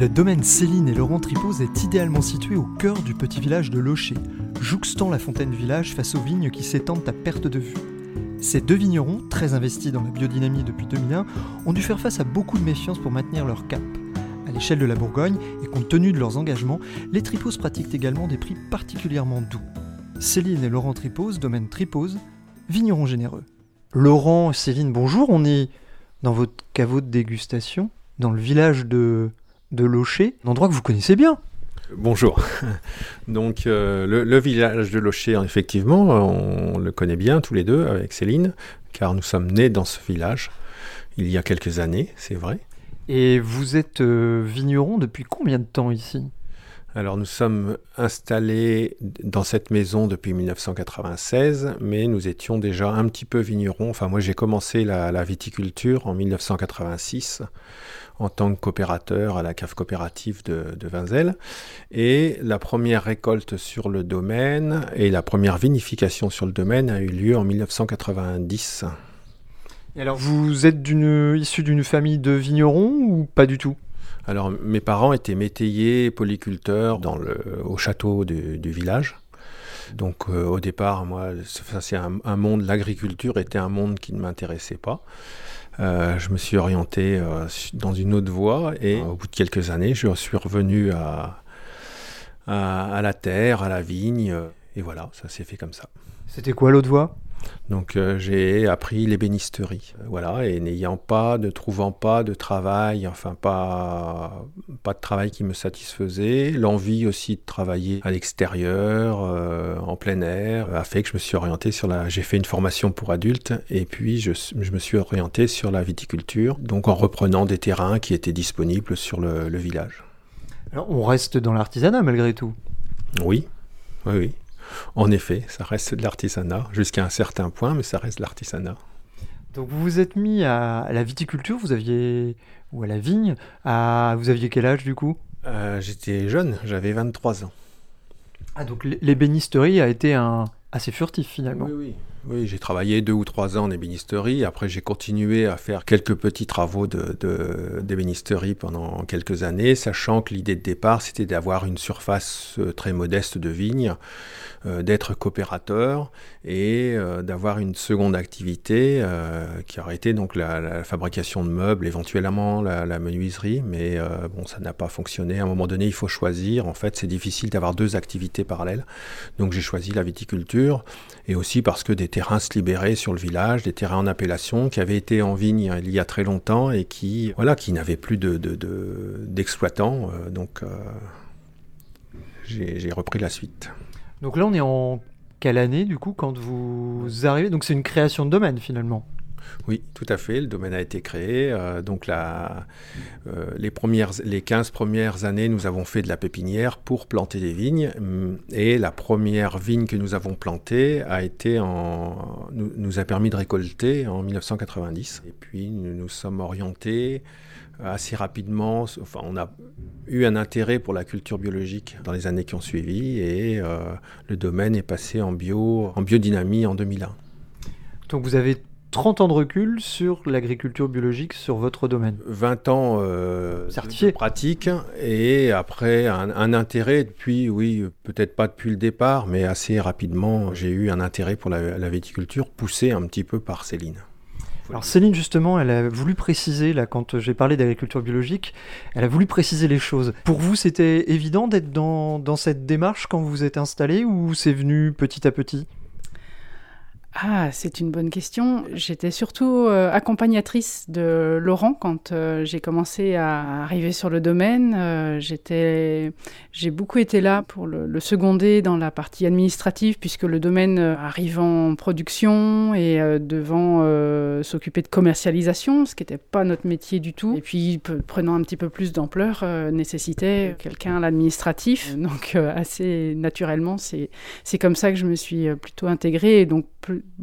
Le domaine Céline et Laurent Tripose est idéalement situé au cœur du petit village de Locher, jouxtant la fontaine village face aux vignes qui s'étendent à perte de vue. Ces deux vignerons, très investis dans la biodynamie depuis 2001, ont dû faire face à beaucoup de méfiance pour maintenir leur cap. À l'échelle de la Bourgogne, et compte tenu de leurs engagements, les Triposes pratiquent également des prix particulièrement doux. Céline et Laurent Tripose, domaine Tripose, vignerons généreux. Laurent, Céline, bonjour, on est dans votre caveau de dégustation, dans le village de, de Locher, un endroit que vous connaissez bien. Bonjour. Donc euh, le, le, village de Locher, effectivement, on le connaît bien tous les deux avec Céline, car nous sommes nés dans ce village il y a quelques années, c'est vrai. Et vous êtes euh, vigneron depuis combien de temps ici? Alors nous sommes installés dans cette maison depuis 1996, mais nous étions déjà un petit peu vignerons. Enfin moi j'ai commencé la, viticulture en 1986 en tant que coopérateur à la cave coopérative de, Vinzel. Et la première récolte sur le domaine et la première vinification sur le domaine a eu lieu en 1990. Et alors vous êtes issu d'une famille de vignerons ou pas du tout? Alors, mes parents étaient métayers, polyculteurs dans le, au château du, village. Donc, euh, au départ, moi, c'est un, monde, l'agriculture était un monde qui ne m'intéressait pas. Euh, je me suis orienté euh, dans une autre voie et au bout de quelques années, je suis revenu à, à la terre, à la vigne. Et voilà, ça s'est fait comme ça. C'était quoi l'autre voie? Donc euh, j'ai appris l'ébénisterie, voilà, et n'ayant pas, ne trouvant pas de travail, enfin pas, pas de travail qui me satisfaisait, l'envie aussi de travailler à l'extérieur, euh, en plein air, a fait que je me suis orienté sur la, j'ai fait une formation pour adultes, et puis je, je, me suis orienté sur la viticulture, donc en reprenant des terrains qui étaient disponibles sur le, le village. Alors on reste dans l'artisanat malgré tout? Oui, oui, oui. En effet, ça reste de l'artisanat, jusqu'à un certain point, mais ça reste de l'artisanat. Donc vous vous êtes mis à la viticulture, vous aviez ou à la vigne, à vous aviez quel âge du coup? Euh, J'étais jeune, j'avais 23 ans. Ah donc l'ébénisterie a été un assez furtif finalement. Oui oui. Oui, j'ai travaillé deux ou trois ans en ébénisterie. Après, j'ai continué à faire quelques petits travaux d'ébénisterie pendant quelques années, sachant que l'idée de départ, c'était d'avoir une surface euh, très modeste de vignes, euh, d'être coopérateur et euh, d'avoir une seconde activité qui aurait été donc la, fabrication de meubles, éventuellement la, la menuiserie. Mais bon, ça n'a pas fonctionné. À un moment donné, il faut choisir. En fait, c'est difficile d'avoir deux activités parallèles. Donc, j'ai choisi la viticulture et aussi parce que des terrains se libéraient sur le village, des terrains en appellation qui avaient été en vigne il y a très longtemps et qui, voilà, qui n'avaient plus d'exploitants. De, de, de, donc, j'ai repris la suite. Donc là, on est en quelle année, du coup, quand vous arrivez? Donc c'est une création de domaine, finalement? Oui, tout à fait. Le domaine a été créé. Euh, donc euh, les, premières, les 15 premières années, nous avons fait de la pépinière pour planter des vignes. Et la première vigne que nous avons plantée a été nous a permis de récolter en 1990. Et puis nous nous sommes orientés assez rapidement. Enfin, on a eu un intérêt pour la culture biologique dans les années qui ont suivi et euh, le domaine est passé en bio, en biodynamie en 2001. Donc vous avez 30 ans de recul sur l'agriculture biologique sur votre domaine 20 ans euh, certifié de pratique et après un, un intérêt depuis, oui, peut-être pas depuis le départ, mais assez rapidement, j'ai eu un intérêt pour la, la viticulture poussé un petit peu par Céline. Alors Céline, justement, elle a voulu préciser, là, quand j'ai parlé d'agriculture biologique, elle a voulu préciser les choses. Pour vous, c'était évident d'être dans, dans, cette démarche quand vous vous êtes installé ou c'est venu petit à petit? Ah, c'est une bonne question. J'étais surtout euh, accompagnatrice de Laurent quand euh, j'ai commencé à arriver sur le domaine. Euh, j'étais, j'ai beaucoup été là pour le, seconder dans la partie administrative puisque le domaine arrive en production et devant s'occuper de commercialisation, ce qui n'était pas notre métier du tout. Et puis prenant un petit peu plus d'ampleur, nécessitait quelqu'un à l'administratif. Donc assez naturellement, c'est c'est comme ça que je me suis plutôt intégrée et donc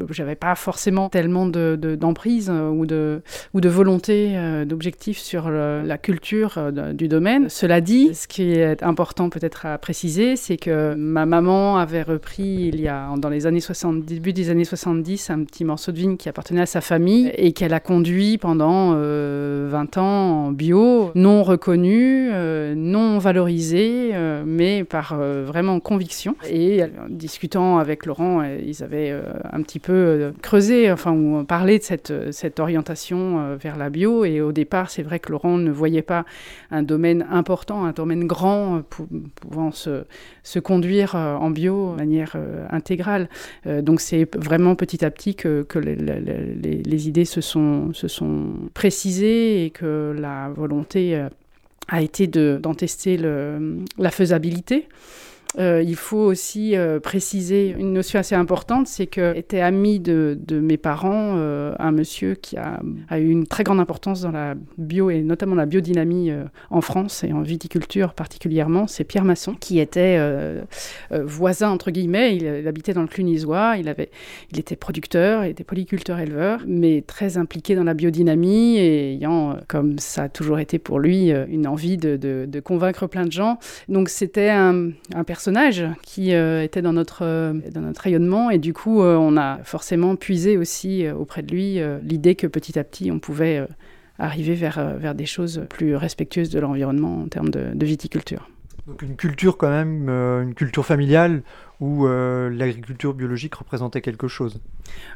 j'avais pas forcément tellement d'emprise de, euh, ou, de, ou de volonté euh, d'objectif sur la culture euh, du domaine. Cela dit, ce qui est important peut-être à préciser, c'est que ma maman avait repris il y a dans les années 60, début des années 70, un petit morceau de vigne qui appartenait à sa famille et qu'elle a conduit pendant 20 ans en bio, non reconnu, non valorisé, mais par vraiment conviction. Et en discutant avec Laurent, ils avaient un petit peu euh, creuser, enfin, ou parler de cette, cette orientation euh, vers la bio. Et au départ, c'est vrai que Laurent ne voyait pas un domaine important, un domaine grand, euh, pouvant se, se, conduire en bio de manière intégrale. donc c'est vraiment petit à petit que, que les, idées se sont, se sont précisées et que la volonté a été d'en tester le, la faisabilité. Euh, il faut aussi euh, préciser une notion assez importante, c'est que était ami de, mes parents euh, un monsieur qui a, eu une très grande importance dans la bio et notamment la biodynamie en France et en viticulture particulièrement, c'est Pierre Masson qui était voisin entre guillemets, il, habitait dans le Clunisois, il avait, il était producteur, il était polyculteur éleveur, mais très impliqué dans la biodynamie et ayant, comme ça a toujours été pour lui, une envie de, convaincre plein de gens. Donc c'était un personnage qui euh, était dans notre, euh, dans notre rayonnement. Et du coup, euh, on a forcément puisé aussi auprès de lui l'idée que petit à petit, on pouvait arriver vers, vers des choses plus respectueuses de l'environnement en termes de, de, viticulture. Donc une culture quand même, une culture familiale où euh, l'agriculture biologique représentait quelque chose.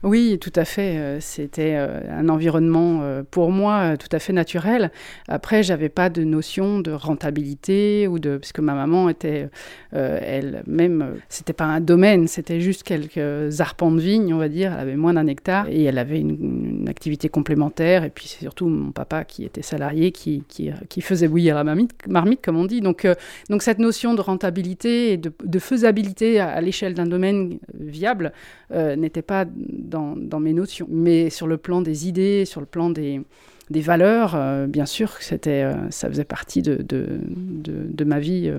Oui, tout à fait. Euh, c'était euh, un environnement pour moi tout à fait naturel. Après, j'avais pas de notion de rentabilité ou de parce que ma maman était elle-même, c'était pas un domaine, c'était juste quelques arpents de vigne, on va dire. Elle avait moins d'un hectare et elle avait une, activité complémentaire. Et puis c'est surtout mon papa qui était salarié, qui, qui, faisait bouillir la marmite, comme on dit. Donc, donc cette notion de rentabilité et de, faisabilité l'échelle d'un domaine viable euh, n'était pas dans, mes notions. Mais sur le plan des idées, sur le plan des, valeurs, euh, bien sûr, c'était, euh, ça faisait partie de, de, de, ma vie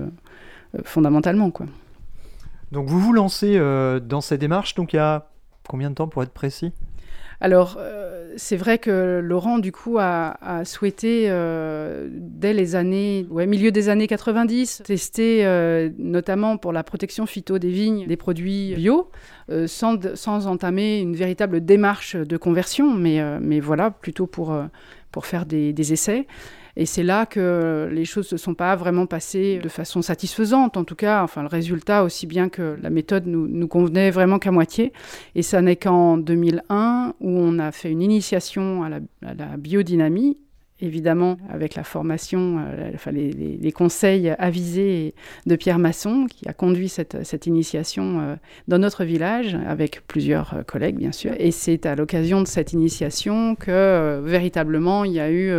fondamentalement. Quoi. Donc vous vous lancez dans ces démarches, donc il y a combien de temps pour être précis? Alors, euh, c'est vrai que Laurent, du coup, a, souhaité, euh, dès les années, ouais, milieu des années 90, tester, euh, notamment pour la protection phyto des vignes, des produits bio, sans, sans, entamer une véritable démarche de conversion, mais, mais voilà, plutôt pour, pour faire des essais. Et c'est là que les choses ne se sont pas vraiment passées de façon satisfaisante, en tout cas, enfin le résultat aussi bien que la méthode nous, convenait vraiment qu'à moitié. Et ça n'est qu'en 2001 où on a fait une initiation à la, biodynamie évidemment avec la formation, euh, enfin, les, conseils avisés de Pierre Masson, qui a conduit cette, cette initiation euh, dans notre village, avec plusieurs euh, collègues bien sûr. Et c'est à l'occasion de cette initiation que véritablement il y a eu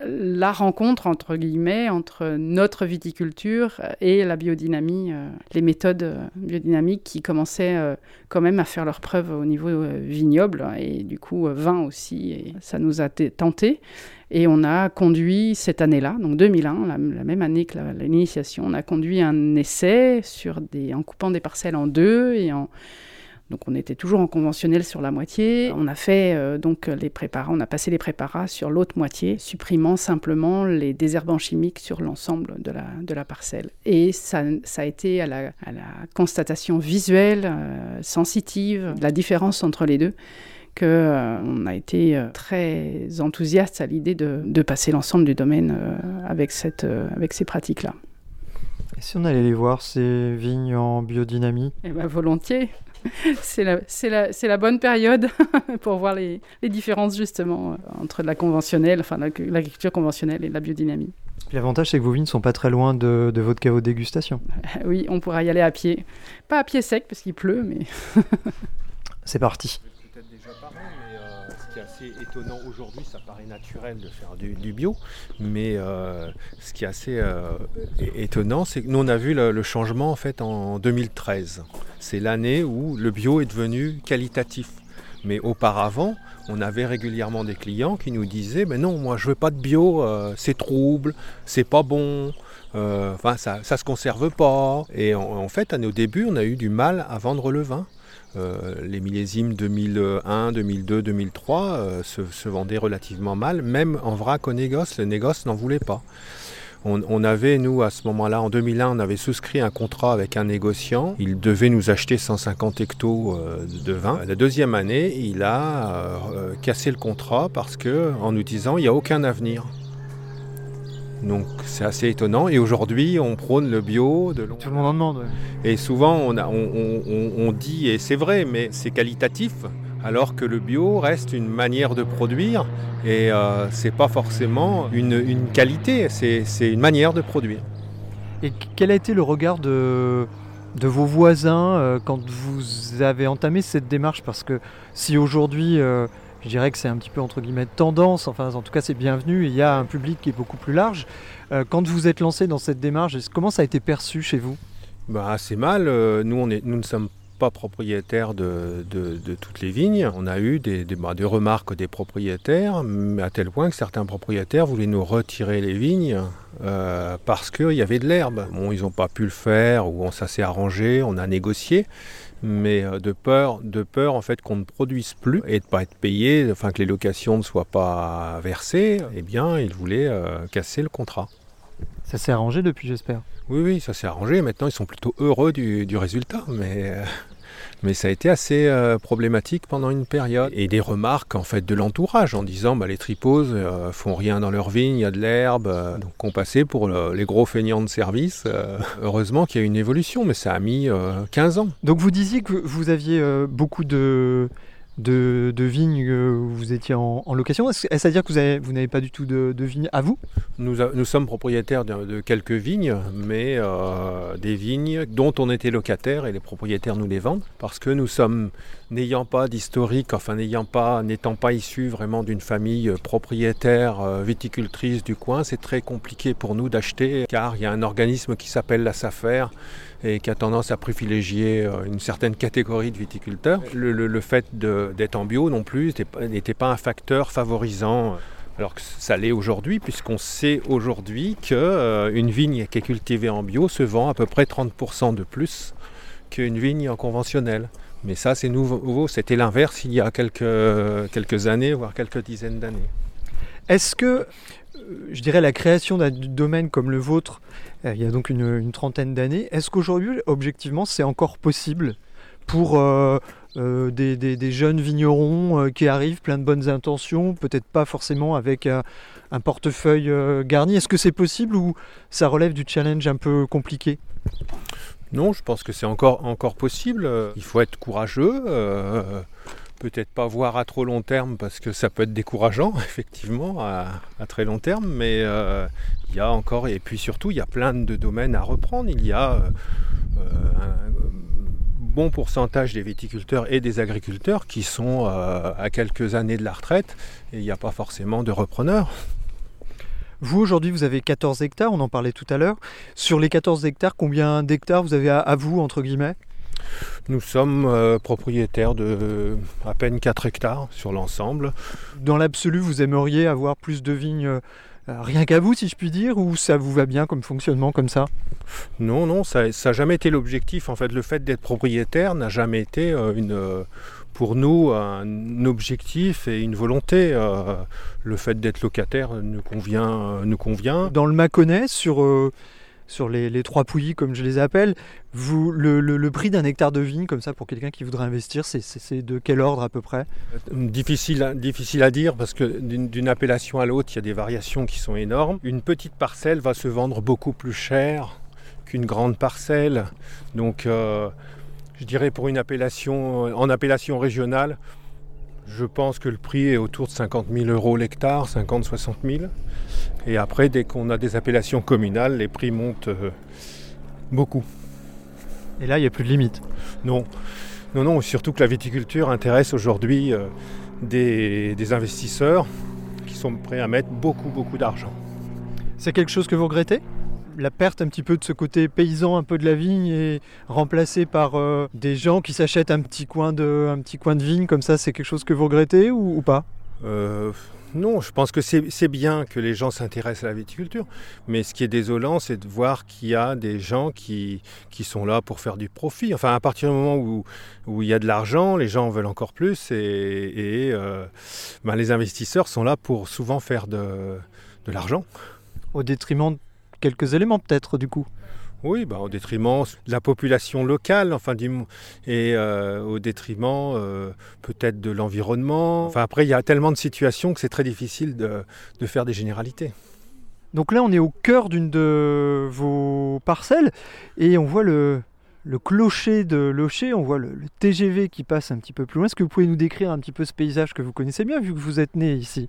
la rencontre, entre guillemets, entre notre viticulture et la biodynamie, euh, les méthodes euh, biodynamiques qui commençaient euh, quand même à faire leur preuve au niveau vignoble et du coup vin aussi. Ça nous a tenté. Et on a conduit cette année-là, donc 2001, la, même année que l'initiation, on a conduit un essai sur en coupant des parcelles en deux et en donc on était toujours en conventionnel sur la moitié. On a fait euh, donc les préparats, on a passé les préparats sur l'autre moitié, supprimant simplement les désherbants chimiques sur l'ensemble de la, de la parcelle. Et ça, ça a été à la, à la constatation visuelle, euh, sensitive, la différence entre les deux qu'on euh, a été très enthousiaste à l'idée de, de, passer l'ensemble du domaine avec, cette, avec ces pratiques-là. Et si on allait les voir, ces vignes en biodynamie? Eh bien, volontiers c'est la, la, la, bonne période pour voir les, les, différences justement euh, entre la conventionnelle, enfin l'agriculture conventionnelle et la biodynamie. L'avantage, c'est que vos vignes ne sont pas très loin de, de votre caveau de dégustation. oui, on pourra y aller à pied. Pas à pied sec parce qu'il pleut, mais... c'est parti. Peut-être déjà parlé, mais euh, ce assez étonnant aujourd'hui, ça paraît naturel de faire du, bio, mais euh, ce qui est assez euh, étonnant, c'est que nous on a vu le, changement en fait en 2013. C'est l'année où le bio est devenu qualitatif. Mais auparavant, on avait régulièrement des clients qui nous disaient "Mais non, moi je veux pas de bio, euh, c'est trouble, c'est pas bon." ça, ça se conserve pas. Et en fait, à nos débuts, on a eu du mal à vendre le vin. Euh, les millésimes 2001, 2002, 2003 euh, se, vendaient relativement mal, même en vrac au négoce. Le négoce n'en voulait pas. On, avait, nous, à ce moment-là, en 2001, on avait souscrit un contrat avec un négociant. Il devait nous acheter 150 hectos euh, de vin. La deuxième année, il a euh, cassé le contrat parce que, en nous disant, il n'y a aucun avenir. Donc c'est assez étonnant. Et aujourd'hui, on prône le bio de long Tout le monde en demande. ouais. et souvent, on, a- on- on- on- on dit, et c'est vrai, mais c'est qualitatif, alors que le bio reste une manière de produire, et euh, c'est pas forcément une, une qualité, c'est c'est une manière de produire. Et quel a été le regard de, de vos voisins euh, quand vous avez entamé cette démarche? Parce que si aujourd'hui, euh, je dirais que c'est un petit peu entre guillemets tendance, enfin en tout cas c'est bienvenu, il y a un public qui est beaucoup plus large, euh, quand vous êtes lancé dans cette démarche, comment ça a été perçu chez vous? Bah, assez mal, euh, nous, on est, nous ne sommes pas propriétaires de, de- de toutes les vignes. On a eu des, des- bah, des remarques des propriétaires, mais à tel point que certains propriétaires voulaient nous retirer les vignes euh, parce qu'il y avait de l'herbe. Bon, ils n'ont pas pu le faire, ou on- ça s'est arrangé, on a négocié. Mais euh, de peur, de peur en fait qu'on ne produise plus et de ne pas être payé, enfin que les locations ne soient pas versées, eh bien ils voulaient euh, casser le contrat. Ça s'est arrangé depuis, j'espère? Oui, oui, ça s'est arrangé. Maintenant, ils sont plutôt heureux du, du résultat. Mais, euh, mais ça a été assez euh, problématique pendant une période. Et des remarques en fait de l'entourage en disant bah, les triposes euh, font rien dans leur vigne, il y a de l'herbe. euh, donc on passait pour le- les gros feignants de service. Heureusement qu'il y a eu une évolution, mais ça a mis euh, 15 ans. Donc vous disiez que vous aviez beaucoup de, de, vignes euh, où vous étiez en, location. Est-ce à dire que vous avez- vous n'avez pas du tout de, vignes à vous? Nous, sommes propriétaires de, quelques vignes, mais euh, des vignes dont on était locataire et les propriétaires nous les vendent parce que nous sommes n'ayant pas d'historique, enfin n'ayant pas, n'étant pas issus vraiment d'une famille euh, propriétaire euh, viticultrice du coin, c'est très compliqué pour nous d'acheter car il y a un organisme qui s'appelle la SAFER et qui a tendance à privilégier euh, une certaine catégorie de viticulteurs. Le, fait d'être en bio non plus n'était pas- un facteur favorisant alors que ça l'est aujourd'hui, puisqu'on sait aujourd'hui qu'une vigne qui est cultivée en bio se vend à peu près 30% de plus qu'une vigne en conventionnel. Mais ça, c'est nouveau. C'était l'inverse il y a quelques, années, voire quelques dizaines d'années. Est-ce que, euh, je dirais, la création d'un domaine comme le vôtre, euh, il y a donc une, trentaine d'années, est-ce qu'aujourd'hui, objectivement, c'est encore possible pour euh, euh, des, jeunes vignerons euh, qui arrivent plein de bonnes intentions, peut-être pas forcément avec un, un portefeuille euh, garni? Est-ce que c'est possible ou ça relève du challenge un peu compliqué? Non, je pense que c'est encore, encore possible. Il faut être courageux. Peut-être pas voir à trop long terme parce que ça peut être décourageant, effectivement, à, très long terme. Mais euh, il y a encore, et puis surtout, il y a plein de domaines à reprendre. Il y a euh, un bon pourcentage des viticulteurs et des agriculteurs qui sont euh, à quelques années de la retraite et il n'y a pas forcément de repreneurs. Vous, aujourd'hui, vous avez 14 hectares, on en parlait tout à l'heure. Sur les 14 hectares, combien d'hectares vous avez à vous, entre guillemets? Nous sommes euh, propriétaires de à peine 4 hectares sur l'ensemble. Dans l'absolu, vous aimeriez avoir plus de vignes euh, rien qu'à vous, si je puis dire, ou ça vous va bien comme fonctionnement comme ça? Non, non, ça n'a jamais été l'objectif. En fait, le fait d'être propriétaire n'a jamais été euh, une, pour nous un objectif et une volonté. Le fait d'être locataire nous convient. nous convient. Dans le Mâconnais, sur, sur les, trois pouillis, comme je les appelle, vous, le, le- le prix d'un hectare de vigne, comme ça, pour quelqu'un qui voudrait investir, c'est- de quel ordre à peu près? Difficile, à- difficile à dire parce que d'une d'une appellation à l'autre, il y a des variations qui sont énormes. Une petite parcelle va se vendre beaucoup plus cher qu'une grande parcelle. Donc, euh, je dirais pour une appellation, en appellation régionale, je pense que le prix est autour de 50 000 euros l'hectare, 50-60 000. Et après, dès qu'on a des appellations communales, les prix montent euh, beaucoup. Et là, il n'y a plus de limite. Non, Non, non, surtout que la viticulture intéresse aujourd'hui euh, des, des investisseurs qui sont prêts à mettre beaucoup, beaucoup d'argent. C'est quelque chose que vous regrettez? La perte un petit peu de ce côté paysan un peu de la vigne et remplacé par euh, des gens qui s'achètent un petit coin de un petit coin de vigne comme ça c'est quelque chose que vous regrettez ou, ou pas? Euh, non, je pense que c'est bien que les gens s'intéressent à la viticulture, mais ce qui est désolant, c'est de voir qu'il y a des gens qui, qui sont là pour faire du profit. Enfin, à partir du moment où, où il y a de l'argent, les gens en veulent encore plus, et, et, euh, ben, les investisseurs sont là pour souvent faire de, de l'argent. au détriment de quelques éléments peut-être du coup Oui, bah, au détriment de la population locale, enfin, et euh, au détriment euh, peut-être de l'environnement. Enfin, après, il y a tellement de situations que c'est très difficile de, de faire des généralités. Donc là, on est au cœur d'une de vos parcelles et on voit le, le clocher de Locher, on voit le, le TGV qui passe un petit peu plus loin. Est-ce que vous pouvez nous décrire un petit peu ce paysage que vous connaissez bien vu que vous êtes né ici?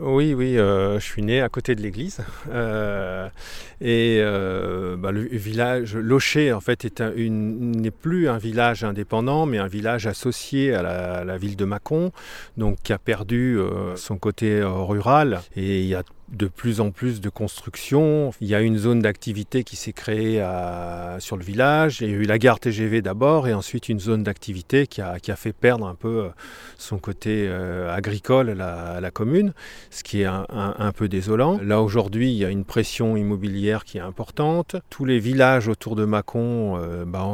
Oui, oui, euh, je suis né à côté de l'église. Euh, et euh, bah, le village Locher, en fait, n'est plus un village indépendant, mais un village associé à la, ville de Mâcon, donc qui a perdu son côté rural. Et y a de plus en plus de construction. Il y a une zone d'activité qui s'est créée sur le village. Il y a eu la gare TGV d'abord, et ensuite une zone d'activité qui a, fait perdre un peu euh, son côté euh, agricole à la, commune, ce qui est un, peu désolant. Là aujourd'hui, il y a une pression immobilière qui est importante. Tous les villages autour de Mâcon, euh, bah,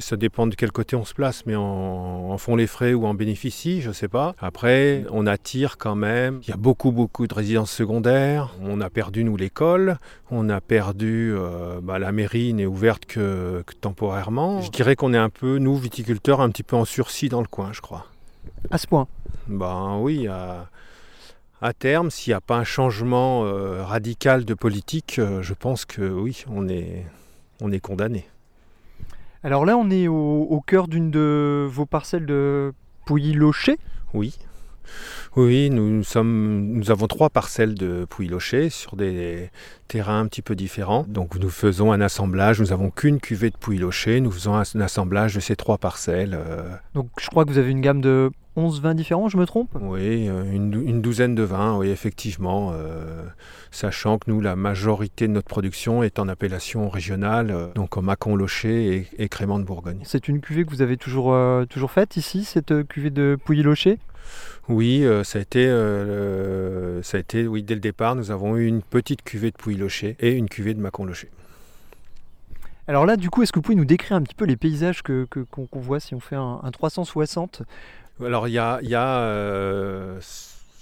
ça dépend de quel côté on se place, mais en, en font les frais ou en bénéficient, je sais pas. Après, on attire quand même. Il y a beaucoup beaucoup de résidences secondaires. On a perdu nous l'école. On a perdu euh, bah, la mairie n'est ouverte que, que temporairement. Je dirais qu'on est un peu nous viticulteurs un petit peu en sursis dans le coin, je crois. À ce point. Ben oui, à, à terme, s'il n'y a pas un changement euh, radical de politique, euh, je pense que oui, on est, on est condamné. Alors là, on est au, au cœur d'une de vos parcelles de Pouilly-Locher? Oui. Oui, nous, sommes, nous avons trois parcelles de Pouilly-Locher sur des terrains un petit peu différents. Donc nous faisons un assemblage, nous n'avons qu'une cuvée de Pouilly-Locher, nous faisons un, assemblage de ces trois parcelles. euh, Donc je crois que vous avez une gamme de 11 vins différents, je me trompe? Oui, euh, une, dou- une douzaine de vins, oui, effectivement. euh, sachant que nous, la majorité de notre production est en appellation régionale, euh, donc en Mâcon-Locher et, et Crément de Bourgogne. C'est une cuvée que vous avez toujours, euh, toujours faite ici, cette cuvée de Pouilly-Locher Oui, euh, ça a été, euh, ça a été, oui, dès le départ, nous avons eu une petite cuvée de Pouilly-Locher et une cuvée de Mâcon-Locher. Alors là, du coup, est-ce que vous pouvez nous décrire un petit peu les paysages que, que- qu'on, qu'on voit si on fait un, un 360 Alors il y a, il y a, euh,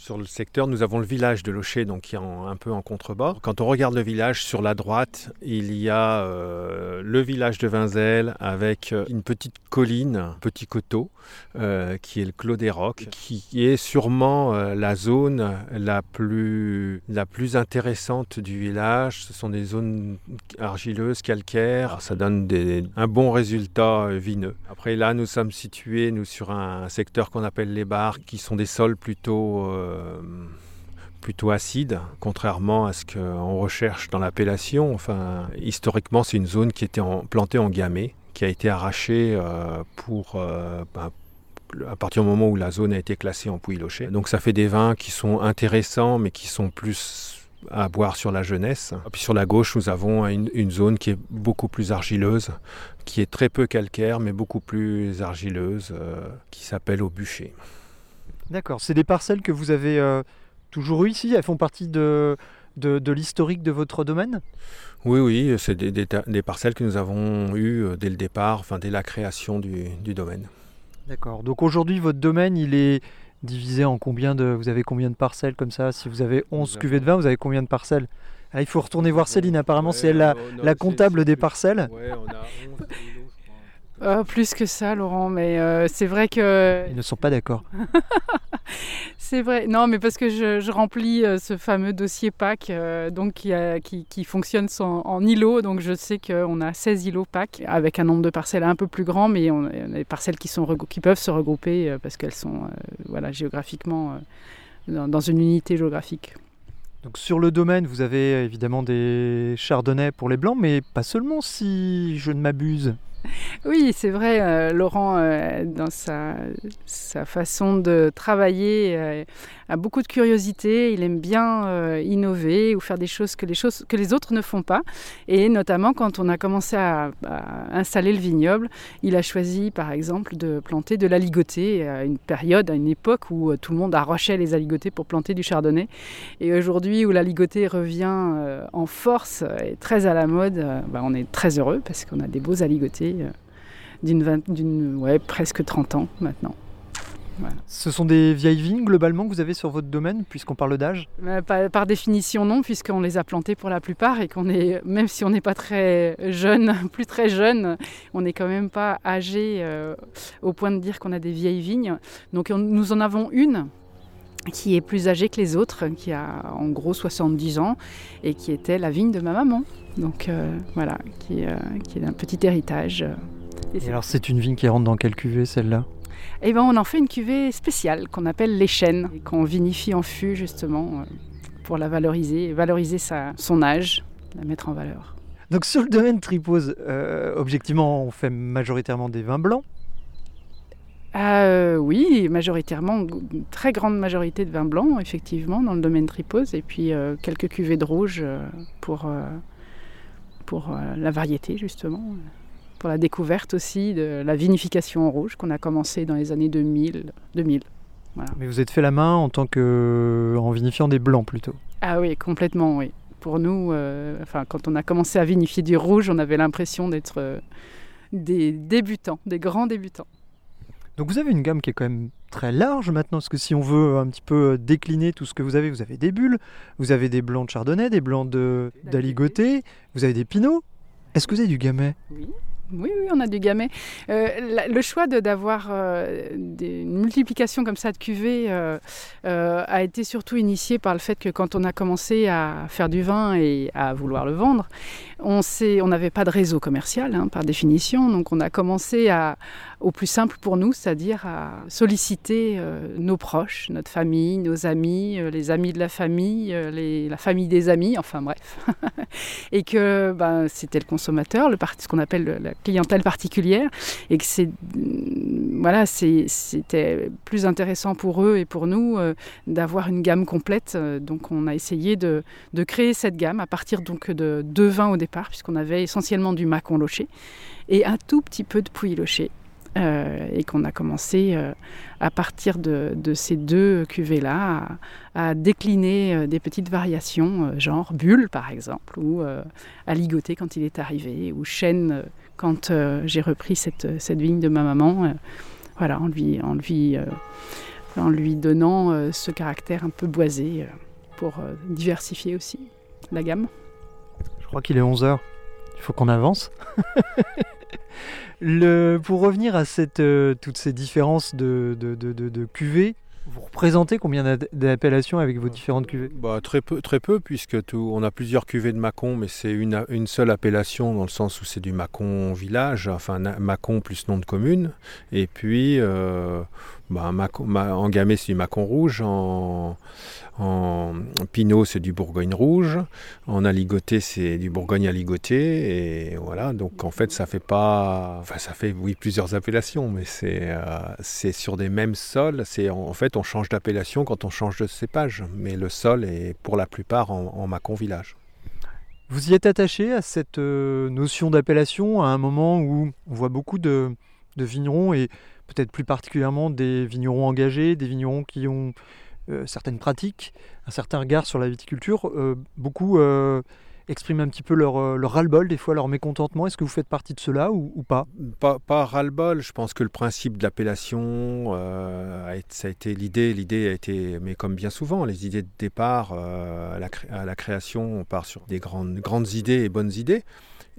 sur le secteur, nous avons le village de Locher, donc qui est un peu en contrebord. Quand on regarde le village, sur la droite, il y a euh, le village de Vinzel avec euh, une petite colline, petit coteau, euh, qui est le Clos des Rocs, qui est sûrement la zone la plus, la plus intéressante du village. Ce sont des zones argileuses, calcaires. Ça donne un bon résultat vineux. Après là, nous sommes situés nous, sur un secteur qu'on appelle les bars, qui sont des sols plutôt... plutôt acides, contrairement à ce qu'on recherche dans l'appellation. Enfin, historiquement, c'est une zone qui était plantée en gamay, qui a été arrachée euh, pour euh, bah, à partir du moment où la zone a été classée en Pouilly-Locher. Donc ça fait des vins qui sont intéressants, mais qui sont plus à boire sur la jeunesse. Sur la gauche, nous avons une, zone qui est beaucoup plus argileuse, qui est très peu calcaire, mais beaucoup plus argileuse, euh, qui s'appelle au bûcher. D'accord, c'est des parcelles que vous avez euh, toujours eues ici? Elles font partie de, de, de l'historique de votre domaine? Oui, oui, c'est des, des parcelles que nous avons eues euh, dès le départ, enfin dès la création du, du domaine. D'accord, donc aujourd'hui, votre domaine, il est divisé en combien de... Vous avez combien de parcelles comme ça? Si vous avez 11 Nous cuvées de vin, vous avez combien de parcelles? Ah, Il faut retourner voir Céline, apparemment, Ouais, c'est elle la, la comptable des parcelles. Ouais, on a 11 kilos, je crois. Euh, plus que ça, Laurent, mais euh, c'est vrai que Ils ne sont pas d'accord. c'est vrai. Non, mais parce que je, je remplis euh, ce fameux dossier PAC, euh, donc qui, a- qui, qui fonctionne sans- en îlots. Donc je sais qu'on a 16 îlots PAC avec un nombre de parcelles un peu plus grand, mais on, on a des parcelles qui, sont, regou- qui peuvent se regrouper parce qu'elles sont voilà, géographiquement dans, dans une unité géographique. Donc sur le domaine, vous avez évidemment des chardonnays pour les blancs, mais pas seulement si je ne m'abuse. Oui, c'est vrai, euh, Laurent, euh, dans sa, façon de travailler, euh, a beaucoup de curiosité. Il aime bien innover ou faire des choses que les, choses que les autres ne font pas. Et notamment, quand on a commencé à, installer le vignoble, il a choisi, par exemple, de planter de l'aligoté à une période, à une époque où tout le monde arrachait les aligotés pour planter du chardonnay. Et aujourd'hui, où l'aligoté revient en force et très à la mode, bah, on est très heureux parce qu'on a des beaux aligotés d'une ouais, presque 30 ans maintenant. Voilà. Ce sont des vieilles vignes globalement que vous avez sur votre domaine, puisqu'on parle d'âge? Bah, par, par, définition non, puisqu'on les a plantées pour la plupart et qu'on est, même si on n'est pas très jeune, plus très jeune, on n'est quand même pas âgé euh, au point de dire qu'on a des vieilles vignes. Donc on, nous en avons une qui est plus âgée que les autres, qui a en gros 70 ans et qui était la vigne de ma maman. Donc euh, voilà, qui, euh, qui est un petit héritage. Et, et alors c'est une vigne qui rentre dans quelle cuvée celle-là? Eh ben on en fait une cuvée spéciale qu'on appelle les chênes, qu'on vinifie en fût justement euh, pour la valoriser, valoriser sa, son âge, la mettre en valeur. Donc sur le domaine Tripose, euh, objectivement on fait majoritairement des vins blancs? Euh, oui, majoritairement, une très grande majorité de vins blancs, effectivement, dans le domaine Tripose, et puis euh, quelques cuvées de rouge euh, pour, euh, pour la variété, justement, pour la découverte aussi de la vinification en rouge qu'on a commencé dans les années 2000. 2000 voilà. Mais vous êtes fait la main en tant que en vinifiant des blancs plutôt Ah oui, complètement, oui. Pour nous, enfin, quand on a commencé à vinifier du rouge, on avait l'impression d'être des débutants, des grands débutants. Donc vous avez une gamme qui est quand même très large maintenant, parce que si on veut un petit peu décliner tout ce que vous avez, vous avez des bulles, vous avez des blancs de chardonnay, des blancs d'aligoté, vous avez des pinots. Est-ce que vous avez du gamay? Oui. Oui, oui, on a du gamay. Euh, la, le choix d'avoir euh, une multiplication comme ça de cuvées euh, a été surtout initié par le fait que quand on a commencé à faire du vin et à vouloir le vendre, on n'avait pas de réseau commercial hein, par définition, donc on a commencé à, au plus simple pour nous, c'est-à-dire à solliciter euh, nos proches, notre famille, nos amis, euh, les amis de la famille, euh, la famille des amis, enfin bref. et que ben, c'était le consommateur, ce qu'on appelle la clientèle particulière, et que voilà, c'était plus intéressant pour eux et pour nous d'avoir une gamme complète. Donc on a essayé de, créer cette gamme à partir donc de deux vins au départ, puisqu'on avait essentiellement du Macon loché et un tout petit peu de Pouilly loché. Euh, et qu'on a commencé euh, à partir de, ces deux cuvées-là à, décliner euh, des petites variations, genre bulle par exemple, ou ligoter quand il est arrivé, ou chêne quand j'ai repris cette, cette, vigne de ma maman, voilà, en lui, en lui, en lui donnant ce caractère un peu boisé pour diversifier aussi la gamme. Je crois qu'il est 11h, il faut qu'on avance. Le, pour revenir à cette, euh, toutes ces différences de, de, cuvées, vous représentez combien d'appellations avec vos différentes cuvées? Bah, Très peu, très peu puisque on a plusieurs cuvées de Mâcon, mais c'est une, seule appellation dans le sens où c'est du Mâcon village, enfin Mâcon plus nom de commune. Et puis, euh, bah, Mâcon, en Gamay, c'est du Mâcon rouge, en, en Pinot, c'est du Bourgogne rouge, en Aligoté, c'est du Bourgogne aligoté, et voilà. Donc en fait, ça fait pas, enfin ça fait oui plusieurs appellations, mais c'est euh, c'est sur des mêmes sols. C'est en, fait on change d'appellation quand on change de cépage, mais le sol est pour la plupart en, Mâcon village. Vous y êtes attaché à cette euh, notion d'appellation à un moment où on voit beaucoup de, de vignerons et peut-être plus particulièrement des vignerons engagés, des vignerons qui ont euh, certaines pratiques, un certain regard sur la viticulture. Euh, beaucoup euh, expriment un petit peu leur, leur ras-le-bol, des fois leur mécontentement. Est-ce que vous faites partie de cela ou, pas? Pas, pas ras-le-bol. Je pense que le principe de l'appellation, ça a été l'idée. L'idée a été, mais comme bien souvent, les idées de départ à la, à, la, création, on part sur des grandes, grandes idées et bonnes idées.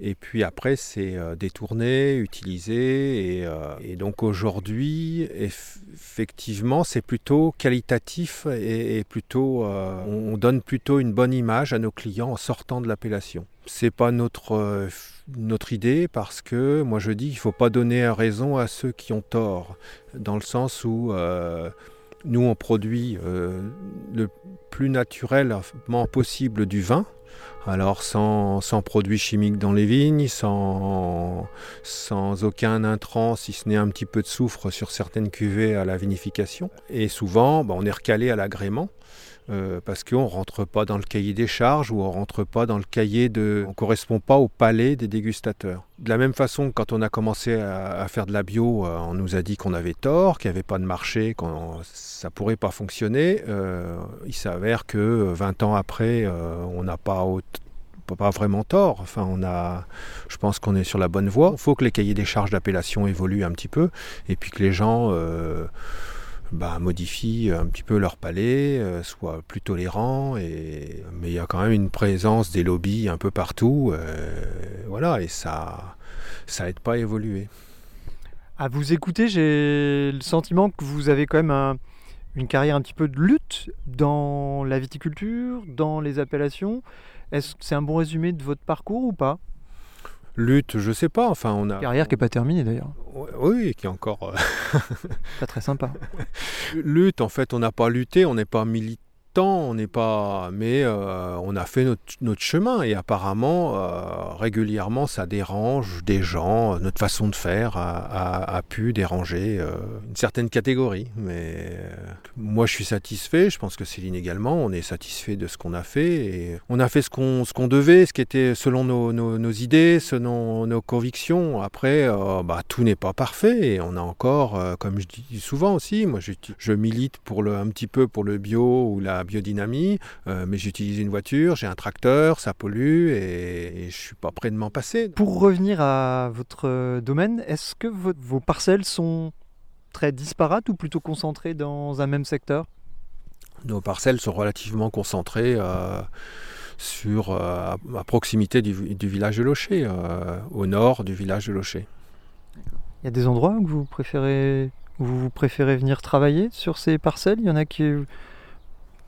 Et puis après, c'est euh, détourné, utilisé. Et, euh, donc aujourd'hui, eff effectivement, c'est plutôt qualitatif et, plutôt, euh, on, donne plutôt une bonne image à nos clients en sortant de C'est pas notre, euh, notre idée parce que moi je dis qu'il faut pas donner raison à ceux qui ont tort. Dans le sens où euh, nous on produit le plus naturellement possible du vin Alors sans, produits chimiques dans les vignes, sans, sans aucun intrant, si ce n'est un petit peu de soufre sur certaines cuvées à la vinification. Et souvent, bah, on est recalé à l'agrément. Euh, parce qu'on ne rentre pas dans le cahier des charges ou on rentre pas dans le cahier de... On ne correspond pas au palais des dégustateurs. De la même façon, quand on a commencé à, faire de la bio, euh, on nous a dit qu'on avait tort, qu'il n'y avait pas de marché, que ça pourrait pas fonctionner. Euh, il s'avère que 20 ans après, on n'a pas pas vraiment tort. Enfin, on a, je pense qu'on est sur la bonne voie. Il faut que les cahiers des charges d'appellation évoluent un petit peu et puis que les gens bah, modifient un petit peu leur palais, euh, soient plus tolérants. Et... Mais il y a quand même une présence des lobbies un peu partout. Euh, voilà, et ça ça aide pas à évoluer. À vous écouter, j'ai le sentiment que vous avez quand même une carrière un petit peu de lutte dans la viticulture, dans les appellations. Est-ce que c'est un bon résumé de votre parcours ou pas? Lutte, je sais pas. Enfin, on a carrière qui est pas terminée d'ailleurs. Oui, qui est encore euh, pas très sympa. lutte, en fait, on n'a pas lutté, on n'est pas militant on n'est pas. Mais euh, on a fait notre, chemin et apparemment, euh, régulièrement, ça dérange des gens. Notre façon de faire a, pu déranger euh, une certaine catégorie. Mais moi, je suis satisfait. Je pense que Céline également. On est satisfait de ce qu'on a fait. Et on a fait ce qu'on qu'on devait, ce qui était selon nos, idées, selon nos convictions. Après, bah, tout n'est pas parfait. Et on a encore, comme je dis souvent aussi, moi, je, je milite pour le, un petit peu pour le bio ou la biodynamie, euh, mais j'utilise une voiture, j'ai un tracteur, ça pollue et, je suis pas prêt de m'en passer. Pour revenir à votre euh, domaine, est-ce que vos parcelles sont très disparates ou plutôt concentrées dans un même secteur? Nos parcelles sont relativement concentrées. Euh, sur, à proximité du, village de Locher, au nord du village de Locher. Il y a des endroits où vous préférez, où vous préférez venir travailler sur ces parcelles? Il y en a qui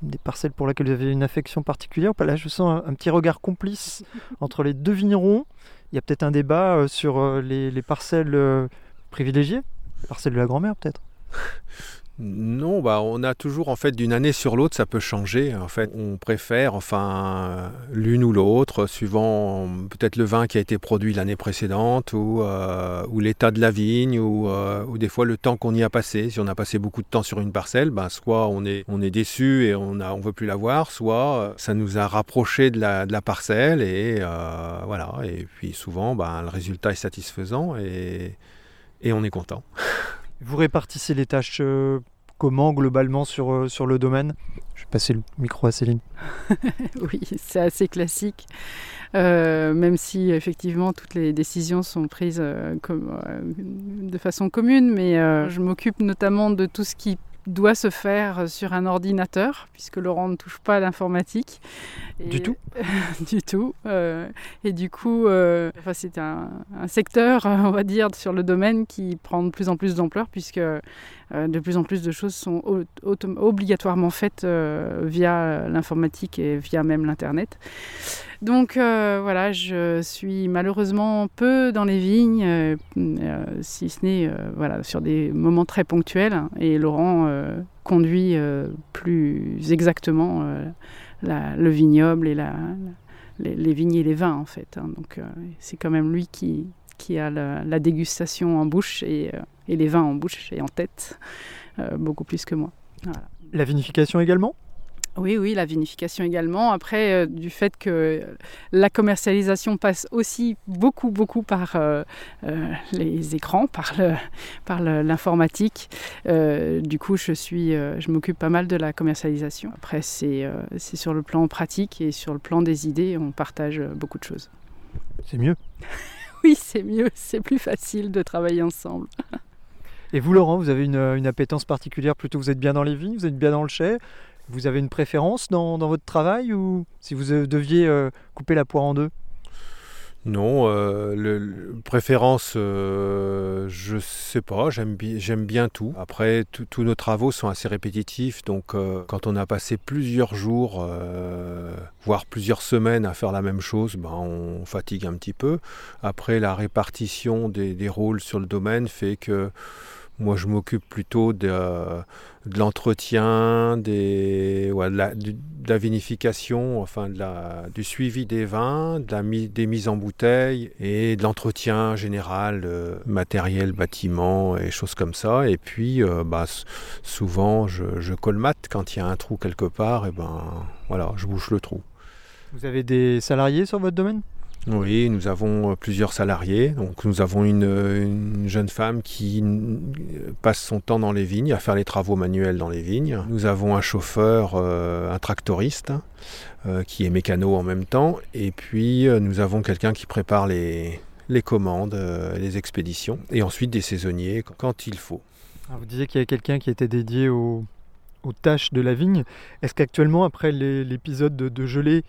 des parcelles pour lesquelles vous avez une affection particulière Là, je sens un, petit regard complice entre les deux vignerons. Il y a peut-être un débat euh, sur euh, les, parcelles euh, privilégiées, les parcelles de la grand-mère peut-être. Non, bah on a toujours en fait d'une année sur l'autre, ça peut changer. En fait, on préfère enfin l'une ou l'autre, suivant peut-être le vin qui a été produit l'année précédente ou, euh, l'état de la vigne ou, euh, ou, des fois le temps qu'on y a passé. Si on a passé beaucoup de temps sur une parcelle, bah, soit on est, déçu et on ne on veut plus la voir, soit euh, ça nous a rapproché de la, de la parcelle et voilà. Et puis souvent, bah, le résultat est satisfaisant et, et on est content. Vous répartissez les tâches euh, comment globalement sur, euh, sur le domaine? Je vais passer le micro à Céline. oui, c'est assez classique. Euh, même si effectivement toutes les décisions sont prises de façon commune, mais je m'occupe notamment de tout ce qui doit se faire sur un ordinateur, puisque Laurent ne touche pas à l'informatique. Du tout Du tout. Euh, et du coup, euh, enfin, c'est un, secteur, on va dire, sur le domaine qui prend de plus en plus d'ampleur, puisque euh, de plus en plus de choses sont obligatoirement faites via l'informatique et via même l'Internet. Donc euh, voilà, je suis malheureusement peu dans les vignes, euh, euh, si ce n'est voilà, sur des moments très ponctuels. Et Laurent conduit plus exactement le vignoble et la, les, vignes et les vins en fait. Hein. Donc c'est quand même lui qui, qui a la, dégustation en bouche et, et, les vins en bouche et en tête, beaucoup plus que moi. La vinification également? Oui, oui, la vinification également. Après, euh, du fait que la commercialisation passe aussi beaucoup, beaucoup par euh, euh, les écrans, par, par l'informatique. du coup, je suis, je m'occupe pas mal de la commercialisation. Après, c'est sur le plan pratique et sur le plan des idées, on partage beaucoup de choses. C'est mieux? oui, c'est mieux. C'est plus facile de travailler ensemble. Et vous, Laurent, vous avez une, une appétence particulière? Plutôt, vous êtes bien dans les vignes, vous êtes bien dans le chai? Vous avez une préférence dans, votre travail ou si vous euh, deviez euh, couper la poire en deux? Non, euh, préférence, euh, je sais pas, j'aime bien tout. Après, tous nos travaux sont assez répétitifs, donc quand on a passé plusieurs jours, voire plusieurs semaines à faire la même chose, ben, on fatigue un petit peu. Après, la répartition des rôles sur le domaine fait que moi, je m'occupe plutôt de, l'entretien, des, de la vinification, enfin du suivi des vins, des mises en bouteille et de l'entretien général, euh, matériel, bâtiment et choses comme ça. Et puis, euh, bah, souvent, je, je, colmate quand il y a un trou quelque part, et ben voilà, je bouche le trou. Vous avez des salariés sur votre domaine? Oui, nous avons euh, plusieurs salariés. Donc, nous avons une, jeune femme qui passe son temps dans les vignes, à faire les travaux manuels dans les vignes. Nous avons un chauffeur, euh, un tractoriste, euh, qui est mécano en même temps. Et puis, nous avons quelqu'un qui prépare les, commandes, les expéditions. Et ensuite, des saisonniers quand il faut. vous disiez qu'il y avait quelqu'un qui était dédié aux, tâches de la vigne. Est-ce qu'actuellement, après l'épisode de, de gelée,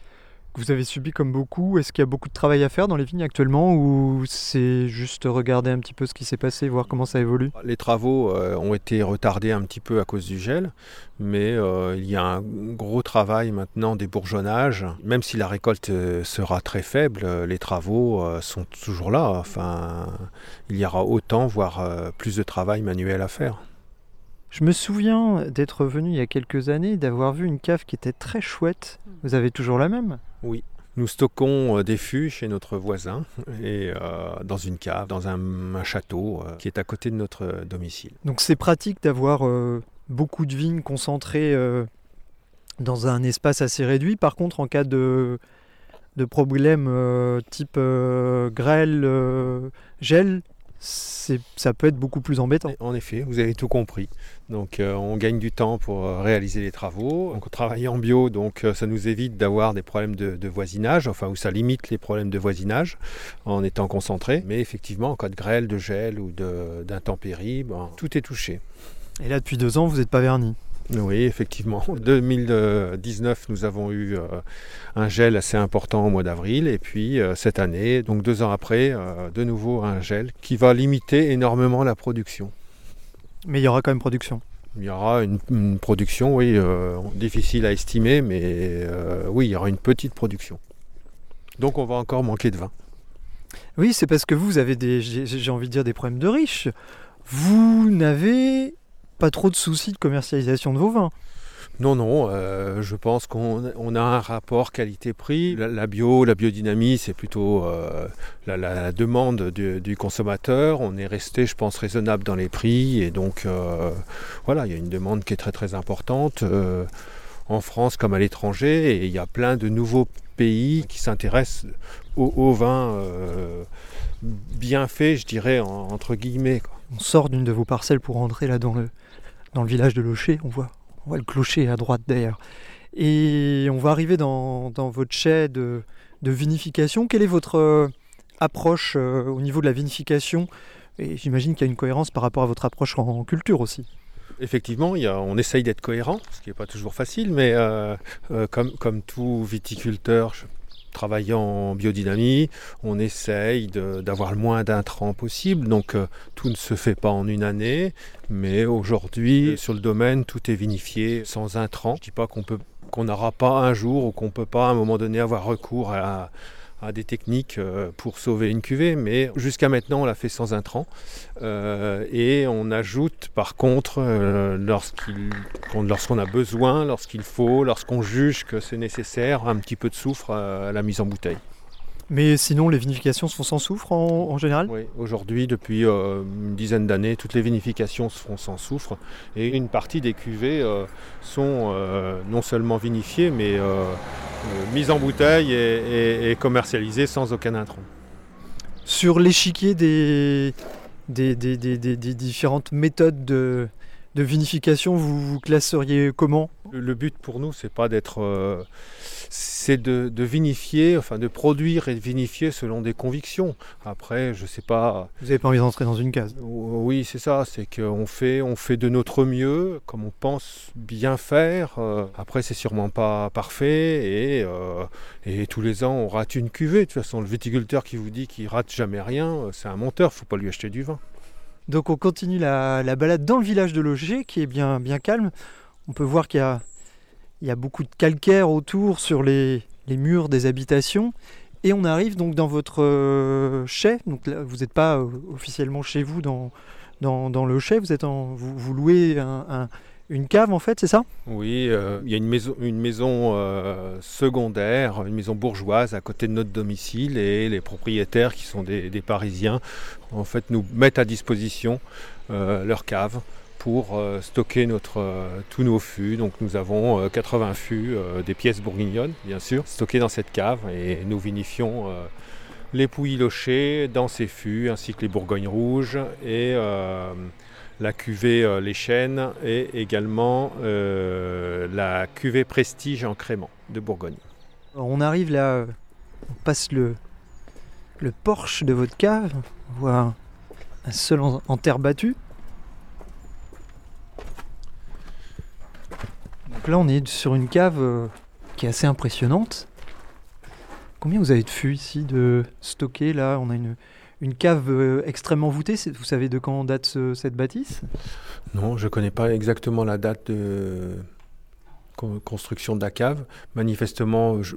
vous avez subi comme beaucoup Est-ce qu'il y a beaucoup de travail à faire dans les vignes actuellement ou c'est juste regarder un petit peu ce qui s'est passé, voir comment ça évolue? Les travaux euh, ont été retardés un petit peu à cause du gel, mais euh, il y a un gros travail maintenant des bourgeonnages. Même si la récolte euh, sera très faible, les travaux sont toujours là. Enfin, il y aura autant, voire plus de travail manuel à faire. Je me souviens d'être venu il y a quelques années, d'avoir vu une cave qui était très chouette. Vous avez toujours la même? Oui. Nous stockons euh, des fûts chez notre voisin et euh, dans une cave, dans un, château euh, qui est à côté de notre domicile. Donc c'est pratique d'avoir beaucoup de vignes concentrées dans un espace assez réduit. Par contre, en cas de, de problème type grêle, gel, ça peut être beaucoup plus embêtant. En effet, vous avez tout compris. Donc euh, on gagne du temps pour euh, réaliser les travaux. Donc on travaille en bio, donc euh, ça nous évite d'avoir des problèmes de, voisinage, enfin où ça limite les problèmes de voisinage en étant concentré. Mais effectivement, en cas de grêle, de gel ou d'intempéries, ben, tout est touché. Et là, depuis deux ans, vous n'êtes pas verni oui, effectivement. En 2019, nous avons eu euh, un gel assez important au mois d'avril. Et puis euh, cette année, donc deux ans après, euh, de nouveau un gel qui va limiter énormément la production. Mais il y aura quand même production il y aura une, production, oui, difficile à estimer, mais oui, il y aura une petite production. Donc on va encore manquer de vin. Oui, c'est parce que vous avez des, j'ai envie de dire, des problèmes de riches. Vous n'avez pas trop de soucis de commercialisation de vos vins. Non, non, euh, je pense qu'on a un rapport qualité-prix. La, bio, la biodynamie, c'est plutôt euh, la, demande du, consommateur. On est resté, je pense, raisonnable dans les prix. Et donc, euh, voilà, il y a une demande qui est très très importante en France comme à l'étranger. Et il y a plein de nouveaux pays qui s'intéressent au, vin bien fait, je dirais, entre guillemets. On sort d'une de vos parcelles pour rentrer là dans le, dans le village de Locher. On voit, le clocher à droite d'ailleurs. Et on va arriver dans, votre chai de, vinification. Quelle est votre euh, approche euh, au niveau de la vinification? Et j'imagine qu'il y a une cohérence par rapport à votre approche en, culture aussi. Effectivement, on essaye d'être cohérent, ce qui n'est pas toujours facile, mais euh, comme, comme tout viticulteur, travaillant en biodynamie, on essaye d'avoir le moins d'intrants possible. Donc euh, tout ne se fait pas en une année, mais aujourd'hui sur le domaine tout est vinifié sans intrants. Je ne dis pas qu'on peut qu'on n'aura pas un jour ou qu'on ne peut pas à un moment donné avoir recours à, à des techniques euh, pour sauver une cuvée, mais jusqu'à maintenant on l'a fait sans intrants. Euh, et on ajoute par contre euh, lorsqu'on a besoin, lorsqu'il faut, lorsqu'on juge que c'est nécessaire, un petit peu de soufre à la mise en bouteille. Mais sinon, les vinifications se font sans soufre en, général? Oui, aujourd'hui, depuis euh, une dizaine d'années, toutes les vinifications se font sans soufre. Et une partie des cuvées euh, sont euh, non seulement vinifiées, mais mises en bouteille et, commercialisées sans aucun intrant. Sur l'échiquier des, des, différentes méthodes de, vinification, vous vous classeriez comment? Le, but pour nous, c'est pas d'être c'est de, vinifier, enfin de produire et de vinifier selon des convictions. Après, je sais pas. Vous n'avez pas envie d'entrer dans une case? Oui, c'est ça. C'est qu'on fait, on fait de notre mieux, comme on pense bien faire. Euh, après, c'est sûrement pas parfait et, euh, et tous les ans, on rate une cuvée. De toute façon, le viticulteur qui vous dit qu'il rate jamais rien, euh, c'est un menteur. Faut pas lui acheter du vin. Donc, on continue la, la balade dans le village de Loger, qui est bien, bien calme. On peut voir qu'il y a beaucoup de calcaire autour sur les, murs des habitations. Et on arrive donc dans votre euh. Donc vous n'êtes pas euh, officiellement chez vous dans, dans, le chai. Vous, êtes en, vous, louez une cave en fait, c'est ça? Oui, euh, il y a une maison, une maison euh, secondaire, une maison bourgeoise à côté de notre domicile et les propriétaires qui sont des, Parisiens en fait nous mettent à disposition euh, leur cave pour stocker notre, tous nos fûts. Donc nous avons 80 fûts, des pièces bourguignonnes bien sûr, stockées dans cette cave et nous vinifions les pouilles lochées dans ces fûts ainsi que les bourgognes rouges et la cuvée euh, Les Chênes et également euh, la cuvée Prestige en crément de Bourgogne. on arrive là, on passe le, le porche de votre cave, on voit un sol en, terre battue. Donc là on est sur une cave euh, qui est assez impressionnante. Combien vous avez de fûts ici de stocker là? On a une, une cave euh, extrêmement voûtée. Vous savez de quand date cette bâtisse? Non, je ne connais pas exactement la date de construction de la cave. Manifestement, je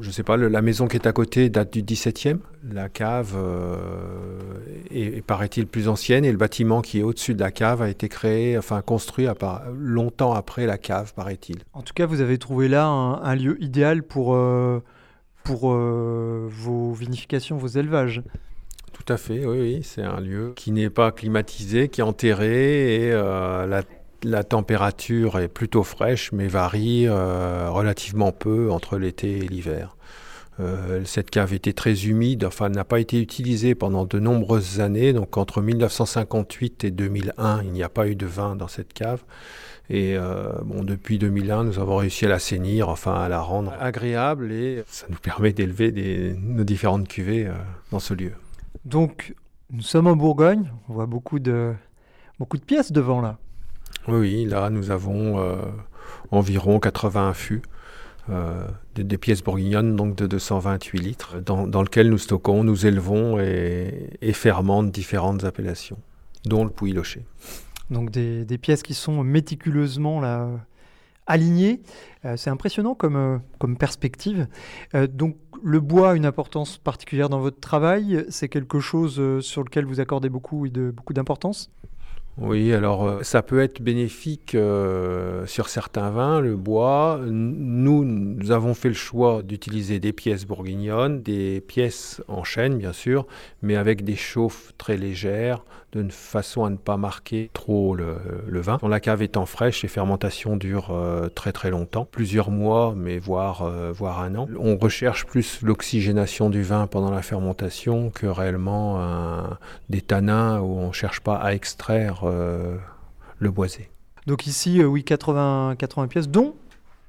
ne sais pas, la maison qui est à côté date du 17e. La cave euh, est, paraît-il, plus ancienne et le bâtiment qui est au-dessus de la cave a été créé, enfin construit à longtemps après la cave, paraît-il. En tout cas, vous avez trouvé là un, lieu idéal pour, euh, pour vos vinifications, vos élevages. Tout à fait, oui, oui. c'est un lieu qui n'est pas climatisé, qui est enterré et euh, la, température est plutôt fraîche mais varie euh, relativement peu entre l'été et l'hiver. Euh, cette cave était très humide, enfin n'a pas été utilisée pendant de nombreuses années, donc entre 1958 et 2001, il n'y a pas eu de vin dans cette cave. Et bon, depuis 2001, nous avons réussi à l'assainir, enfin à la rendre agréable et ça nous permet d'élever nos différentes cuvées dans ce lieu. Donc, nous sommes en Bourgogne. On voit beaucoup de, beaucoup de pièces devant là. Oui, là, nous avons euh, environ 80 fûts. Euh, des, pièces bourguignonnes donc de 228 litres, dans, dans lequel nous stockons, nous élevons et, et fermentent différentes appellations, dont le pouilly locher. Donc des, des, pièces qui sont méticuleusement là, alignées. Euh, c'est impressionnant comme, comme perspective. donc le bois a une importance particulière dans votre travail? C'est quelque chose euh, sur lequel vous accordez beaucoup, de, beaucoup d'importance? Oui, alors euh, ça peut être bénéfique euh, sur certains vins, le bois. Nous, nous avons fait le choix d'utiliser des pièces bourguignonnes, des pièces en chêne bien sûr, mais avec des chauffes très légères, de façon à ne pas marquer trop le, vin. Dans la cave étant fraîche, les fermentations durent euh, très très longtemps, plusieurs mois, mais voire, voire un an. On recherche plus l'oxygénation du vin pendant la fermentation que réellement des tanins où on ne cherche pas à extraire euh, le boisé. Donc ici, euh, oui, 80, 80 pièces, dont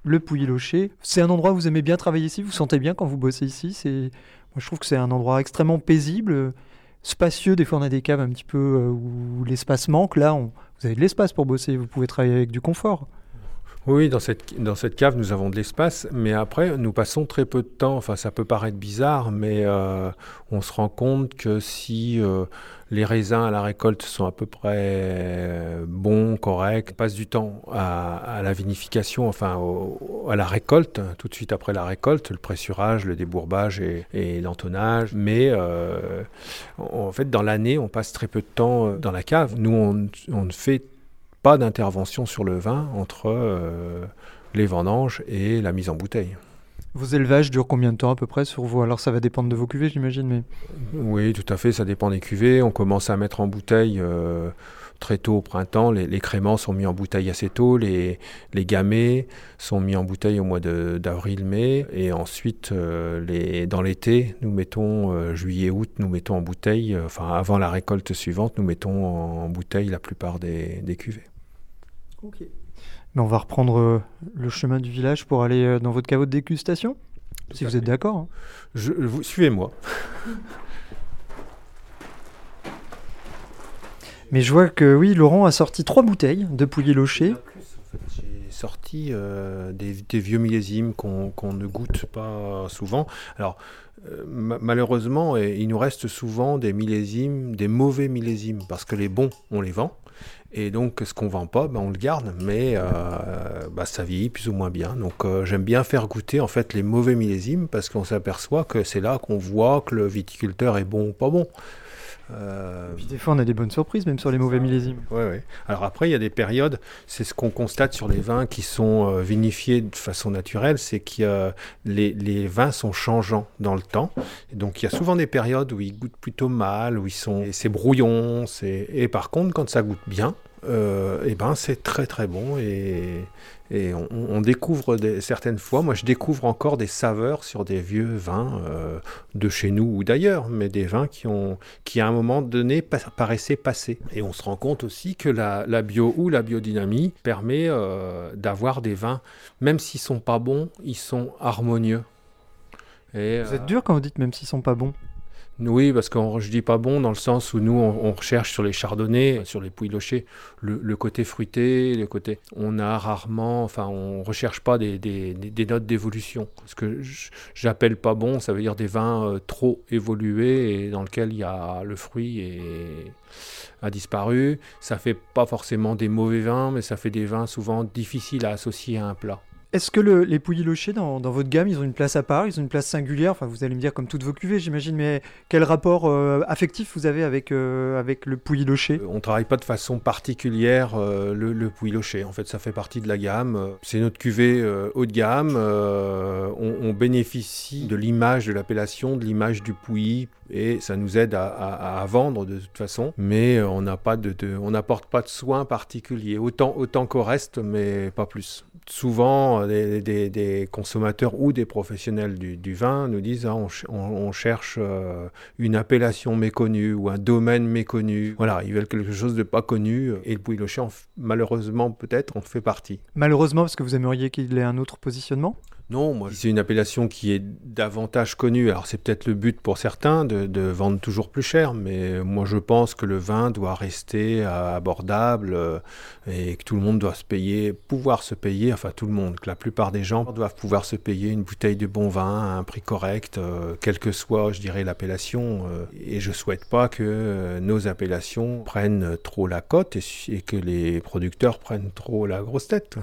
le Pouilly-Locher. C'est un endroit où vous aimez bien travailler ici, vous sentez bien quand vous bossez ici? Moi, je trouve que c'est un endroit extrêmement paisible, spacieux. Des fois, on a des caves un petit peu euh, où l'espace manque. Là, vous avez de l'espace pour bosser, vous pouvez travailler avec du confort. Oui, dans cette, dans cette cave, nous avons de l'espace, mais après, nous passons très peu de temps. Enfin, ça peut paraître bizarre, mais on se rend compte que si les raisins à la récolte sont à peu près euh, bons, corrects. On passe du temps à, la vinification, enfin à la récolte, tout de suite après la récolte, le pressurage, le débourbage et, l'entonnage. Mais euh, en fait, dans l'année, on passe très peu de temps euh, dans la cave. Nous, on, ne fait pas d'intervention sur le vin entre les vendanges et la mise en bouteille. Vos élevages durent combien de temps à peu près sur vous? Alors ça va dépendre de vos cuvées, j'imagine. Mais... Oui, tout à fait, ça dépend des cuvées. On commence à mettre en bouteille euh, très tôt au printemps. Les, créments sont mis en bouteille assez tôt. Les, les gamets sont mis en bouteille au mois d'avril-mai. Et ensuite, euh, les, dans l'été, nous mettons, euh, juillet-août, nous mettons en bouteille, enfin avant la récolte suivante, nous mettons en, bouteille la plupart des, des cuvées. Ok. Mais on va reprendre euh, le chemin du village pour aller euh, dans votre caveau de dégustation, si vous êtes d'accord. Hein. Je, vous suivez-moi. Mais je vois que oui, Laurent a sorti trois bouteilles de pouilly locher. J'ai sorti euh, des, vieux millésimes qu'on ne goûte pas souvent. Alors, malheureusement, il nous reste souvent des millésimes, des mauvais millésimes, parce que les bons, on les vend. Et donc, ce qu'on vend pas, ben, on le garde, mais euh, bah, ça vieillit plus ou moins bien. Donc, euh, j'aime bien faire goûter en fait les mauvais millésimes parce qu'on s'aperçoit que c'est là qu'on voit que le viticulteur est bon ou pas bon. Euh... Puis des fois, on a des bonnes surprises, même sur les mauvais millésimes. Oui, oui. Alors après, il y a des périodes, c'est ce qu'on constate sur les vins qui sont euh, vinifiés de façon naturelle, c'est que les, les, vins sont changeants dans le temps. Et donc il y a souvent des périodes où ils goûtent plutôt mal, où ils sont, c'est brouillon, et par contre, quand ça goûte bien, euh, et ben c'est très très bon et, et on, découvre des, certaines fois, moi je découvre encore des saveurs sur des vieux vins euh, de chez nous ou d'ailleurs, mais des vins qui, ont, qui à un moment donné paraissaient passés. Et on se rend compte aussi que la, la bio ou la biodynamie permet euh, d'avoir des vins, même s'ils sont pas bons, ils sont harmonieux. Et, vous êtes dur quand vous dites même s'ils sont pas bons oui, parce que je dis pas bon dans le sens où nous, on, recherche sur les chardonnays, sur les pouilles lochées, le, côté fruité, le côté... On a rarement... Enfin, on recherche pas des, notes d'évolution. Ce que j'appelle pas bon, ça veut dire des vins euh, trop évolués et dans lesquels il y a le fruit et a disparu. Ça fait pas forcément des mauvais vins, mais ça fait des vins souvent difficiles à associer à un plat. Est-ce que les pouilly lochés dans, votre gamme, ils ont une place à part, ils ont une place singulière? Enfin, vous allez me dire comme toutes vos cuvées, j'imagine, mais quel rapport euh, affectif vous avez avec, euh, avec le pouilly loché? Euh, On travaille pas de façon particulière le, le pouilly loché. En fait, ça fait partie de la gamme. C'est notre cuvée haut de gamme. On, bénéficie de l'image de l'appellation, de l'image du pouilly, et ça nous aide à, vendre de toute façon. Mais on pas de, n'apporte pas de soins particuliers. Autant, autant qu'au reste, mais pas plus souvent, des, consommateurs ou des professionnels du, vin nous disent ah, on, cherche euh, une appellation méconnue ou un domaine méconnu. Voilà, ils veulent quelque chose de pas connu. Et le Pouilly malheureusement, peut-être, en fait partie. Malheureusement, parce que vous aimeriez qu'il ait un autre positionnement? Non, moi, c'est une appellation qui est davantage connue. Alors, c'est peut-être le but pour certains de, vendre toujours plus cher, mais moi, je pense que le vin doit rester abordable euh, et que tout le monde doit se payer, pouvoir se payer, enfin, tout le monde, que la plupart des gens doivent pouvoir se payer une bouteille de bon vin à un prix correct, euh, quelle que soit, je dirais, l'appellation. Euh, et je souhaite pas que nos appellations prennent trop la cote et que les producteurs prennent trop la grosse tête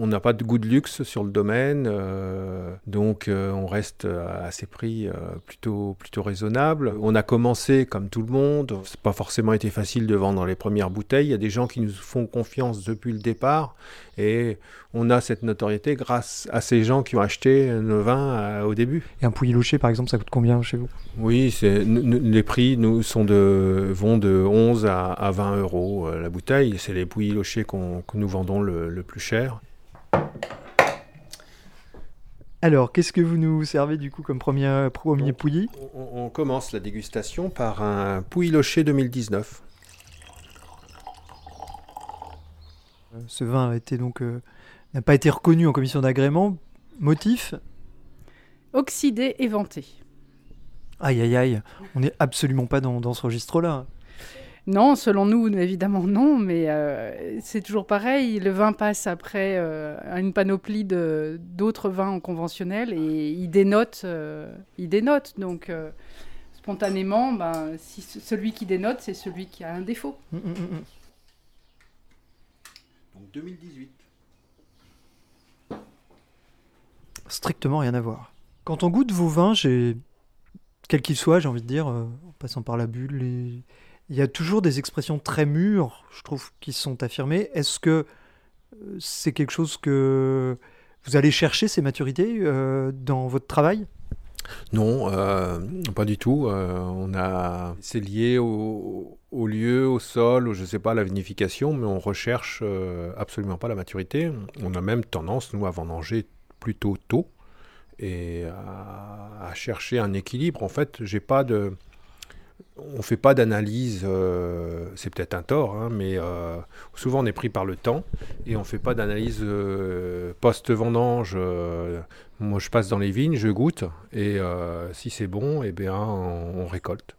on n'a pas de goût de luxe sur le domaine, euh, donc euh, on reste à ces prix euh, plutôt, plutôt raisonnables. On a commencé comme tout le monde, c'est pas forcément été facile de vendre les premières bouteilles. Il y a des gens qui nous font confiance depuis le départ et on a cette notoriété grâce à ces gens qui ont acheté nos vins au début. Et un pouilly loché par exemple, ça coûte combien chez vous? Oui, les prix nous, sont de, vont de 11 à, 20 euros la bouteille. C'est les pouilly lochés que nous vendons le plus cher. Alors, qu'est-ce que vous nous servez du coup comme premier, premier pouilly on, commence la dégustation par un pouilly loché 2019. Euh, ce vin a été donc euh, n'a pas été reconnu en commission d'agrément. Motif? Oxydé et vanté. Aïe aïe aïe, on n'est absolument pas dans, dans ce registre-là. Non, selon nous, évidemment non, mais euh, c'est toujours pareil. Le vin passe après euh, une panoplie d'autres vins conventionnels et il dénote. Euh, il dénote. Donc, spontanément, ben, si celui qui dénote, c'est celui qui a un défaut. Hum, hum, hum, Donc 2018. Strictement rien à voir. Quand on goûte vos vins, j'ai quel qu'il soit, j'ai envie de dire, en passant par la bulle, les il y a toujours des expressions très mûres, je trouve, qui sont affirmées. Est-ce que euh, c'est quelque chose que vous allez chercher, ces maturités, euh, dans votre travail? Non, euh, pas du tout. on a, c'est lié au, lieu, au sol, ou je sais pas, la vinification, mais on recherche absolument pas la maturité. On a même tendance, nous, à vendanger plutôt tôt et à, à chercher un équilibre. En fait, j'ai pas de, on ne fait pas d'analyse, euh, c'est peut-être un tort, hein, mais euh, souvent on est pris par le temps et on ne fait pas d'analyse euh, post-vendange. moi je passe dans les vignes, je goûte et si c'est bon, eh bien, on, récolte.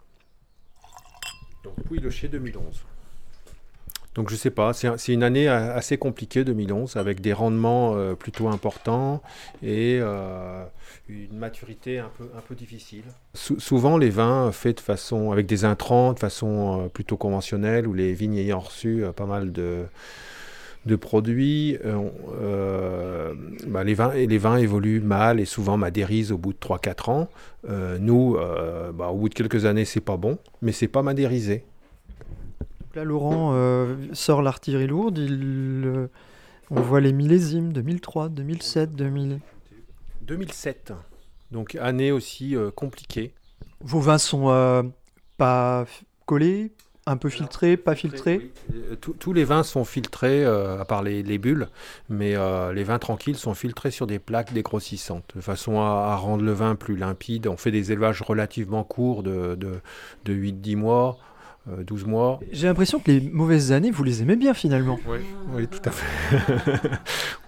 Donc Pouilly-le-Chier 2011. Donc je sais pas, c'est une année assez compliquée 2011 avec des rendements euh, plutôt importants et euh, une maturité un peu, un peu difficile. souvent les vins faits de façon avec des intrants de façon euh, plutôt conventionnelle ou les vignes ayant reçu pas mal de de produits, bah, les, vins, les vins évoluent mal et souvent madérisent au bout de 3-4 ans. nous, bah, au bout de quelques années, c'est pas bon, mais c'est pas madérisé. Là, Laurent sort l'artillerie lourde. Il, on voit les millésimes 2003, 2007, 2000. 2007. Donc année aussi compliquée. Vos vins sont pas collés, un peu filtrés, pas filtrés euh, Tous les vins sont filtrés, euh, à part les, bulles, mais euh, les vins tranquilles sont filtrés sur des plaques dégrossissantes, de façon à, rendre le vin plus limpide. On fait des élevages relativement courts de, de, 8-10 mois. 12 mois. J'ai l'impression que les mauvaises années, vous les aimez bien finalement. Oui, oui tout à fait.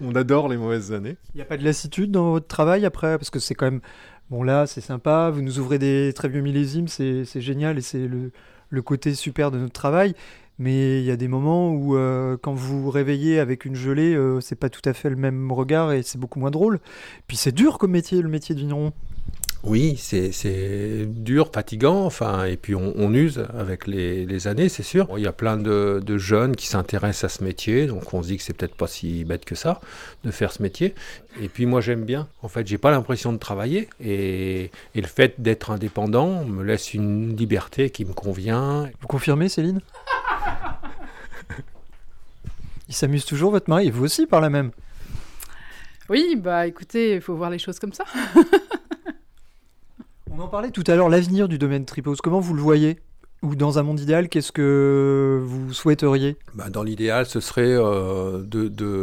On adore les mauvaises années. Il n'y a pas de lassitude dans votre travail après? Parce que c'est quand même Bon là, c'est sympa, vous nous ouvrez des très vieux millésimes, c'est génial et c'est le, côté super de notre travail. Mais il y a des moments où, euh, quand vous vous réveillez avec une gelée, euh, c'est pas tout à fait le même regard et c'est beaucoup moins drôle. Puis c'est dur comme métier, le métier de vigneron. Oui, c'est dur, fatigant, enfin, et puis on, use avec les, années, c'est sûr. il y a plein de, jeunes qui s'intéressent à ce métier, donc on se dit que c'est peut-être pas si bête que ça de faire ce métier. Et puis moi j'aime bien. En fait, j'ai pas l'impression de travailler, et, et le fait d'être indépendant me laisse une liberté qui me convient. Vous confirmez, Céline? Il s'amuse toujours, votre mari, et vous aussi par la même? Oui, bah écoutez, il faut voir les choses comme ça. On en parlait tout à l'heure, l'avenir du domaine Tripos, comment vous le voyez? Ou dans un monde idéal, qu'est-ce que vous souhaiteriez? Bah, Dans l'idéal, ce serait euh,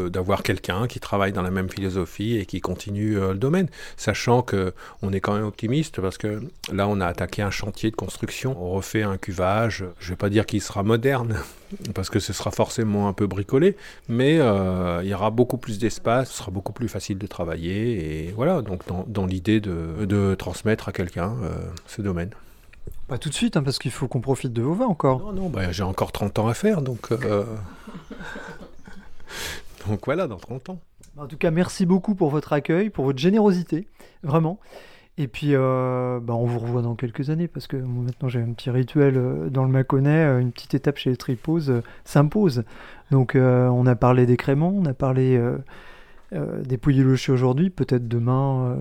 d'avoir quelqu'un qui travaille dans la même philosophie et qui continue euh, le domaine, sachant qu'on est quand même optimiste parce que là, on a attaqué un chantier de construction, on refait un cuvage, je ne vais pas dire qu'il sera moderne, parce que ce sera forcément un peu bricolé, mais euh, il y aura beaucoup plus d'espace, ce sera beaucoup plus facile de travailler, et voilà, donc dans, l'idée de, transmettre à quelqu'un ce domaine. Pas tout de suite, hein, parce qu'il faut qu'on profite de vos vins encore. Non, non, bah, j'ai encore 30 ans à faire, donc... Euh, donc voilà, dans 30 ans. En tout cas, merci beaucoup pour votre accueil, pour votre générosité, vraiment. Et puis, euh, bah, on vous revoit dans quelques années, parce que maintenant j'ai un petit rituel euh, dans le Mâconnais, une petite étape chez les Triposes s'impose. Donc, on a parlé des créments, on a parlé des pouilles aujourd'hui, peut-être demain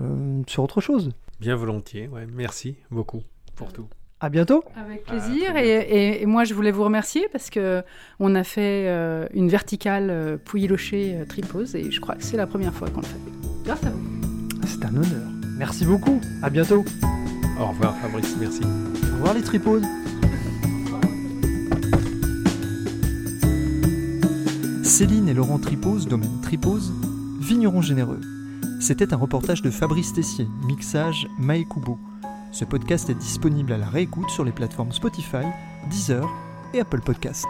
sur autre chose. Bien volontiers, ouais. merci beaucoup pour tout. À bientôt. Avec plaisir. et, moi, je voulais vous remercier parce que on a fait euh, une verticale euh, Pouilly-Locher euh, tripose et je crois que c'est la première fois qu'on le fait. Grâce à vous. C'est un honneur. Merci beaucoup. À bientôt. Au revoir, Fabrice. Merci. Au revoir, les triposes. Céline et Laurent Tripose, domaine Tripose, vignerons généreux. C'était un reportage de Fabrice Tessier, mixage Maekubo. Ce podcast est disponible à la réécoute sur les plateformes Spotify, Deezer et Apple Podcast.